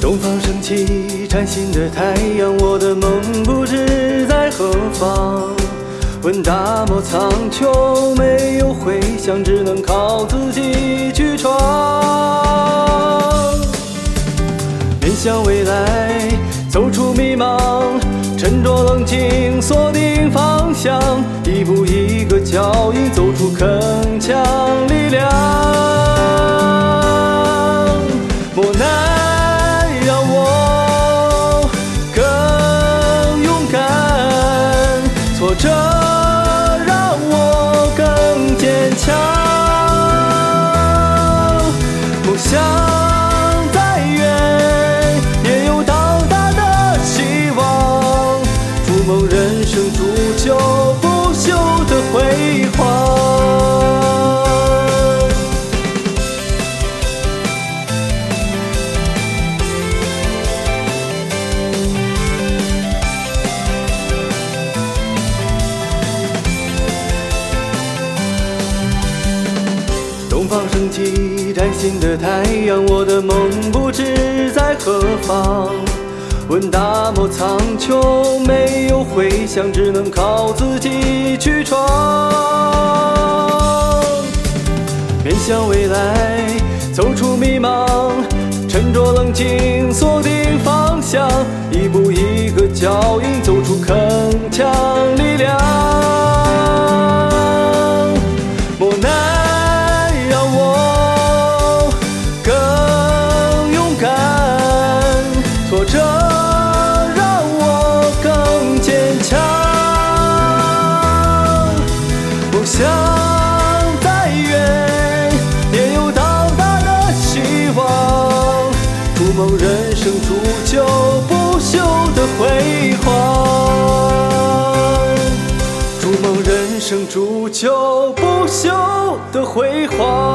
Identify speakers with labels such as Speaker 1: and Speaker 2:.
Speaker 1: 东方升起崭新的太阳，我的梦不知在何方。问大漠苍穹，没有回响，只能靠自己去闯。面向未来，走出迷茫，沉着冷静，锁定方向，一步一个方升起崭新的太阳，我的梦不知在何方。问大漠苍穹，没有回响，只能靠自己去闯。面向未来，走出迷茫，沉着冷静，锁定方向，一步一个脚印，走出铿锵筑梦人生，铸就不朽的辉煌。筑梦人生，铸就不朽的辉煌。